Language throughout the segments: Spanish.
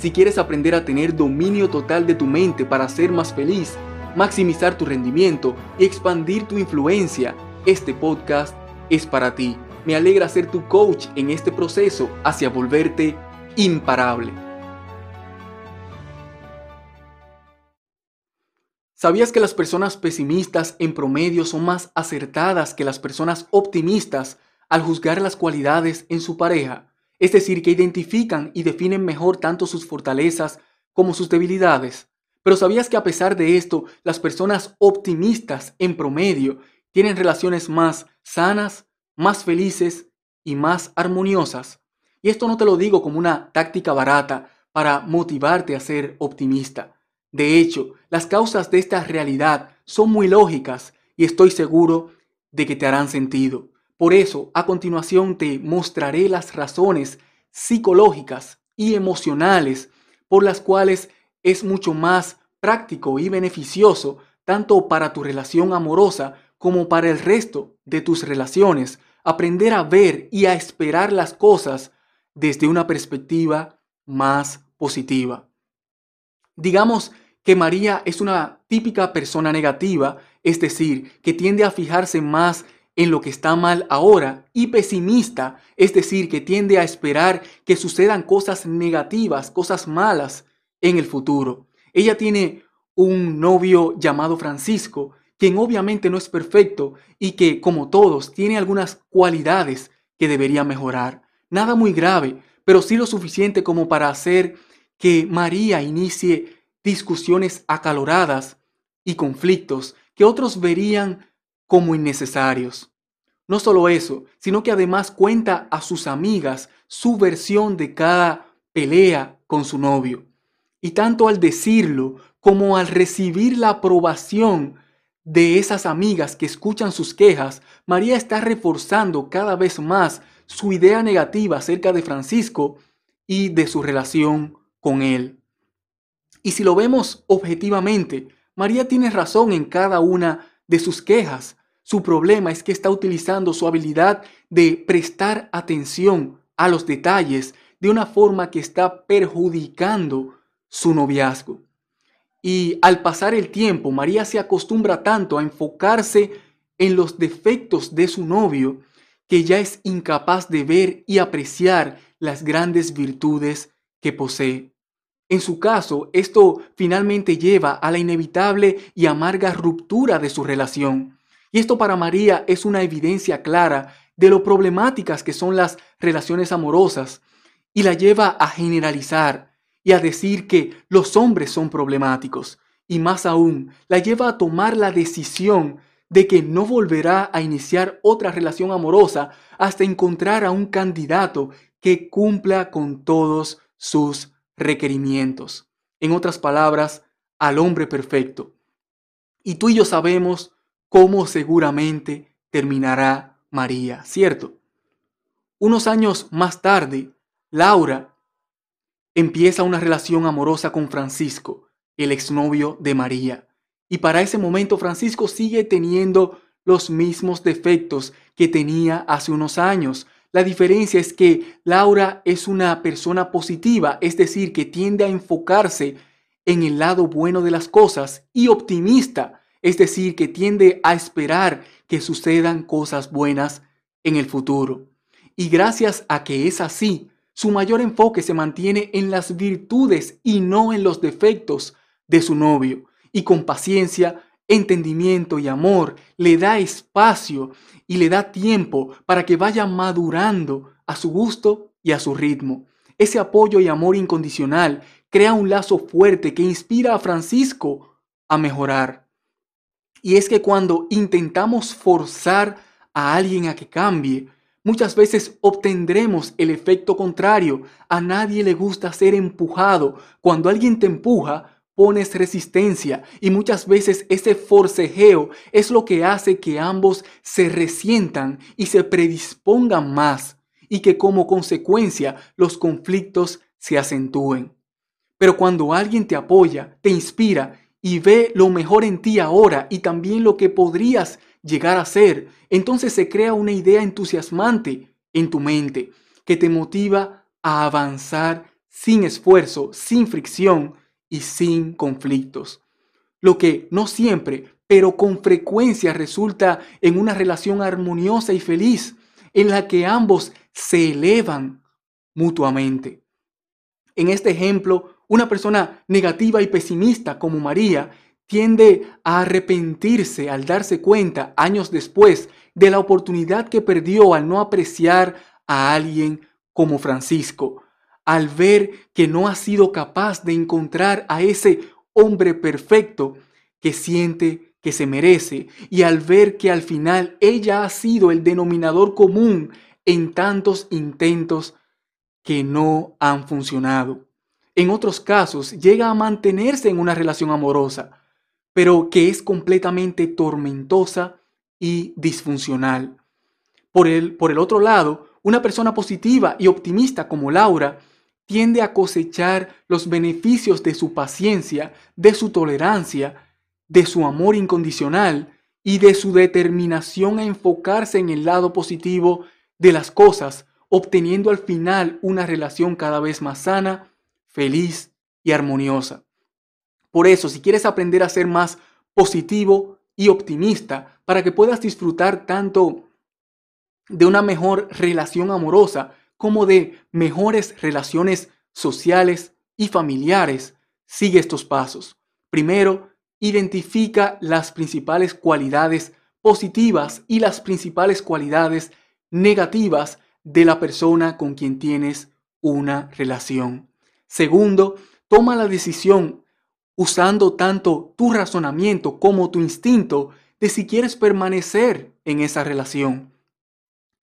Si quieres aprender a tener dominio total de tu mente para ser más feliz, maximizar tu rendimiento y expandir tu influencia, este podcast es para ti. Me alegra ser tu coach en este proceso hacia volverte imparable. ¿Sabías que las personas pesimistas en promedio son más acertadas que las personas optimistas al juzgar las cualidades en su pareja? Es decir, que identifican y definen mejor tanto sus fortalezas como sus debilidades. Pero ¿sabías que a pesar de esto, las personas optimistas en promedio tienen relaciones más sanas, más felices y más armoniosas? Y esto no te lo digo como una táctica barata para motivarte a ser optimista. De hecho, las causas de esta realidad son muy lógicas y estoy seguro de que te harán sentido. Por eso, a continuación te mostraré las razones psicológicas y emocionales por las cuales es mucho más práctico y beneficioso tanto para tu relación amorosa como para el resto de tus relaciones aprender a ver y a esperar las cosas desde una perspectiva más positiva. Digamos que María es una típica persona negativa, es decir, que tiende a fijarse más en lo que está mal ahora y pesimista, es decir, que tiende a esperar que sucedan cosas negativas, cosas malas en el futuro. Ella tiene un novio llamado Francisco, quien obviamente no es perfecto y que, como todos, tiene algunas cualidades que debería mejorar. Nada muy grave, pero sí lo suficiente como para hacer que María inicie discusiones acaloradas y conflictos que otros verían como innecesarios. No solo eso, sino que además cuenta a sus amigas su versión de cada pelea con su novio. Y tanto al decirlo como al recibir la aprobación de esas amigas que escuchan sus quejas, María está reforzando cada vez más su idea negativa acerca de Francisco y de su relación con él. Y si lo vemos objetivamente, María tiene razón en cada una de sus quejas. Su problema es que está utilizando su habilidad de prestar atención a los detalles de una forma que está perjudicando su noviazgo. Y al pasar el tiempo, María se acostumbra tanto a enfocarse en los defectos de su novio que ya es incapaz de ver y apreciar las grandes virtudes que posee. En su caso, esto finalmente lleva a la inevitable y amarga ruptura de su relación. Y esto para María es una evidencia clara de lo problemáticas que son las relaciones amorosas y la lleva a generalizar y a decir que los hombres son problemáticos y más aún la lleva a tomar la decisión de que no volverá a iniciar otra relación amorosa hasta encontrar a un candidato que cumpla con todos sus requerimientos. En otras palabras, al hombre perfecto. Y tú y yo sabemos cómo seguramente terminará María, ¿cierto? Unos años más tarde, Laura empieza una relación amorosa con Francisco, el exnovio de María. Y para ese momento Francisco sigue teniendo los mismos defectos que tenía hace unos años. La diferencia es que Laura es una persona positiva, es decir, que tiende a enfocarse en el lado bueno de las cosas y optimista, es decir, que tiende a esperar que sucedan cosas buenas en el futuro. Y gracias a que es así, su mayor enfoque se mantiene en las virtudes y no en los defectos de su novio. Y con paciencia, entendimiento y amor le da espacio y le da tiempo para que vaya madurando a su gusto y a su ritmo. Ese apoyo y amor incondicional crea un lazo fuerte que inspira a Francisco a mejorar. Y es que cuando intentamos forzar a alguien a que cambie, muchas veces obtendremos el efecto contrario. A nadie le gusta ser empujado. Cuando alguien te empuja, pones resistencia y muchas veces ese forcejeo es lo que hace que ambos se resientan y se predispongan más y que como consecuencia los conflictos se acentúen. Pero cuando alguien te apoya, te inspira y ve lo mejor en ti ahora y también lo que podrías llegar a ser, entonces se crea una idea entusiasmante en tu mente que te motiva a avanzar sin esfuerzo, sin fricción y sin conflictos. Lo que no siempre, pero con frecuencia resulta en una relación armoniosa y feliz en la que ambos se elevan mutuamente. En este ejemplo, una persona negativa y pesimista como María tiende a arrepentirse al darse cuenta años después de la oportunidad que perdió al no apreciar a alguien como Francisco, al ver que no ha sido capaz de encontrar a ese hombre perfecto que siente que se merece y al ver que al final ella ha sido el denominador común en tantos intentos que no han funcionado. En otros casos llega a mantenerse en una relación amorosa, pero que es completamente tormentosa y disfuncional. Por el, por el otro lado, una persona positiva y optimista como Laura tiende a cosechar los beneficios de su paciencia, de su tolerancia, de su amor incondicional y de su determinación a enfocarse en el lado positivo de las cosas, obteniendo al final una relación cada vez más sana, feliz y armoniosa. Por eso, si quieres aprender a ser más positivo y optimista para que puedas disfrutar tanto de una mejor relación amorosa como de mejores relaciones sociales y familiares, sigue estos pasos. Primero, identifica las principales cualidades positivas y las principales cualidades negativas de la persona con quien tienes una relación. Segundo, toma la decisión usando tanto tu razonamiento como tu instinto de si quieres permanecer en esa relación.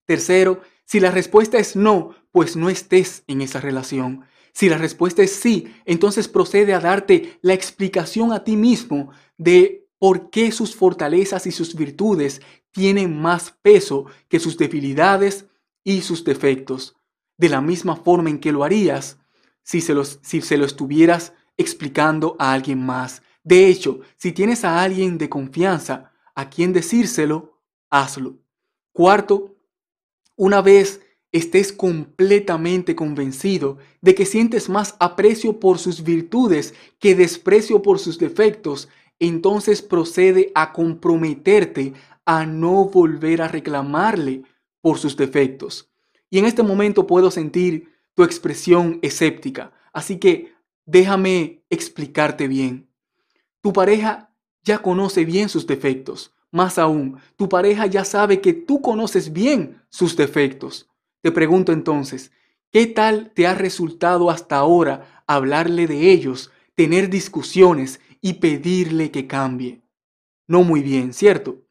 Tercero, si la respuesta es no, pues no estés en esa relación. Si la respuesta es sí, entonces procede a darte la explicación a ti mismo de por qué sus fortalezas y sus virtudes tienen más peso que sus debilidades y sus defectos. De la misma forma en que lo harías si se, los, si se lo estuvieras explicando a alguien más. De hecho, si tienes a alguien de confianza a quien decírselo, hazlo. Cuarto, una vez estés completamente convencido de que sientes más aprecio por sus virtudes que desprecio por sus defectos, entonces procede a comprometerte a no volver a reclamarle por sus defectos. Y en este momento puedo sentir tu expresión escéptica, así que Déjame explicarte bien. Tu pareja ya conoce bien sus defectos. Más aún, tu pareja ya sabe que tú conoces bien sus defectos. Te pregunto entonces, ¿qué tal te ha resultado hasta ahora hablarle de ellos, tener discusiones y pedirle que cambie? No muy bien, ¿cierto?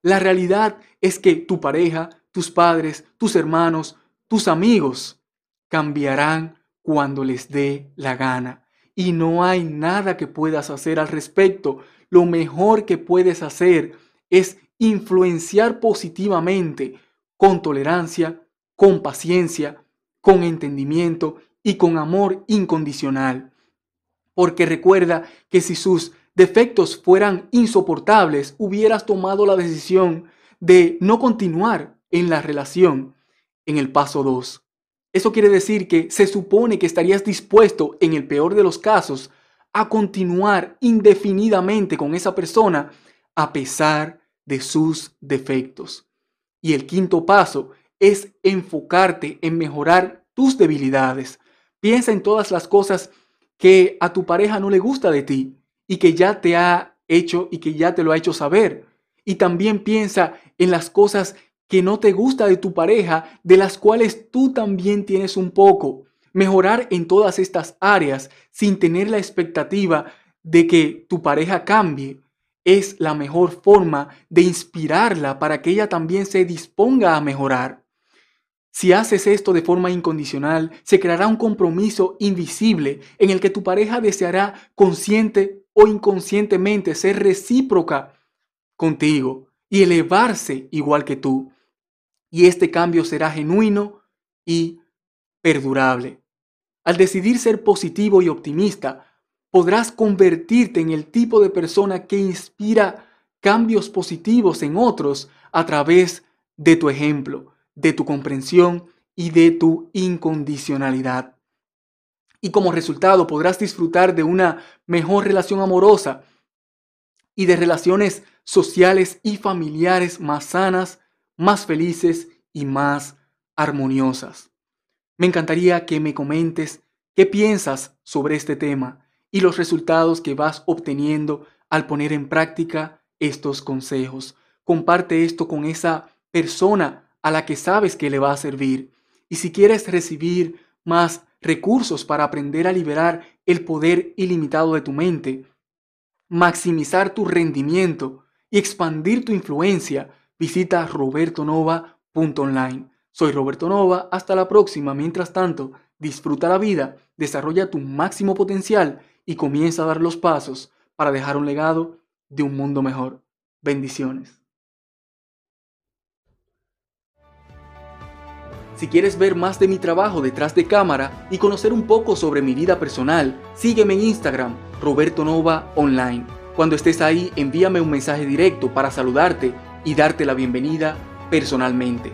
La realidad es que tu pareja, tus padres, tus hermanos, tus amigos cambiarán cuando les dé la gana y no hay nada que puedas hacer al respecto. Lo mejor que puedes hacer es influenciar positivamente con tolerancia, con paciencia, con entendimiento y con amor incondicional. Porque recuerda que si sus defectos fueran insoportables, hubieras tomado la decisión de no continuar en la relación en el paso 2. Eso quiere decir que se supone que estarías dispuesto, en el peor de los casos, a continuar indefinidamente con esa persona a pesar de sus defectos. Y el quinto paso es enfocarte en mejorar tus debilidades. Piensa en todas las cosas que a tu pareja no le gusta de ti y que ya te ha hecho y que ya te lo ha hecho saber. Y también piensa en las cosas que no te gusta de tu pareja, de las cuales tú también tienes un poco. Mejorar en todas estas áreas sin tener la expectativa de que tu pareja cambie es la mejor forma de inspirarla para que ella también se disponga a mejorar. Si haces esto de forma incondicional, se creará un compromiso invisible en el que tu pareja deseará consciente o inconscientemente ser recíproca contigo y elevarse igual que tú. Y este cambio será genuino y perdurable. Al decidir ser positivo y optimista, podrás convertirte en el tipo de persona que inspira cambios positivos en otros a través de tu ejemplo, de tu comprensión y de tu incondicionalidad. Y como resultado podrás disfrutar de una mejor relación amorosa y de relaciones sociales y familiares más sanas, más felices y más armoniosas. Me encantaría que me comentes qué piensas sobre este tema y los resultados que vas obteniendo al poner en práctica estos consejos. Comparte esto con esa persona a la que sabes que le va a servir. Y si quieres recibir más recursos para aprender a liberar el poder ilimitado de tu mente, maximizar tu rendimiento y expandir tu influencia, visita robertonova.online. Soy Roberto Nova, hasta la próxima. Mientras tanto, disfruta la vida, desarrolla tu máximo potencial y comienza a dar los pasos para dejar un legado de un mundo mejor. Bendiciones. Si quieres ver más de mi trabajo detrás de cámara y conocer un poco sobre mi vida personal, sígueme en Instagram, Roberto Nova Online. Cuando estés ahí, envíame un mensaje directo para saludarte y darte la bienvenida personalmente.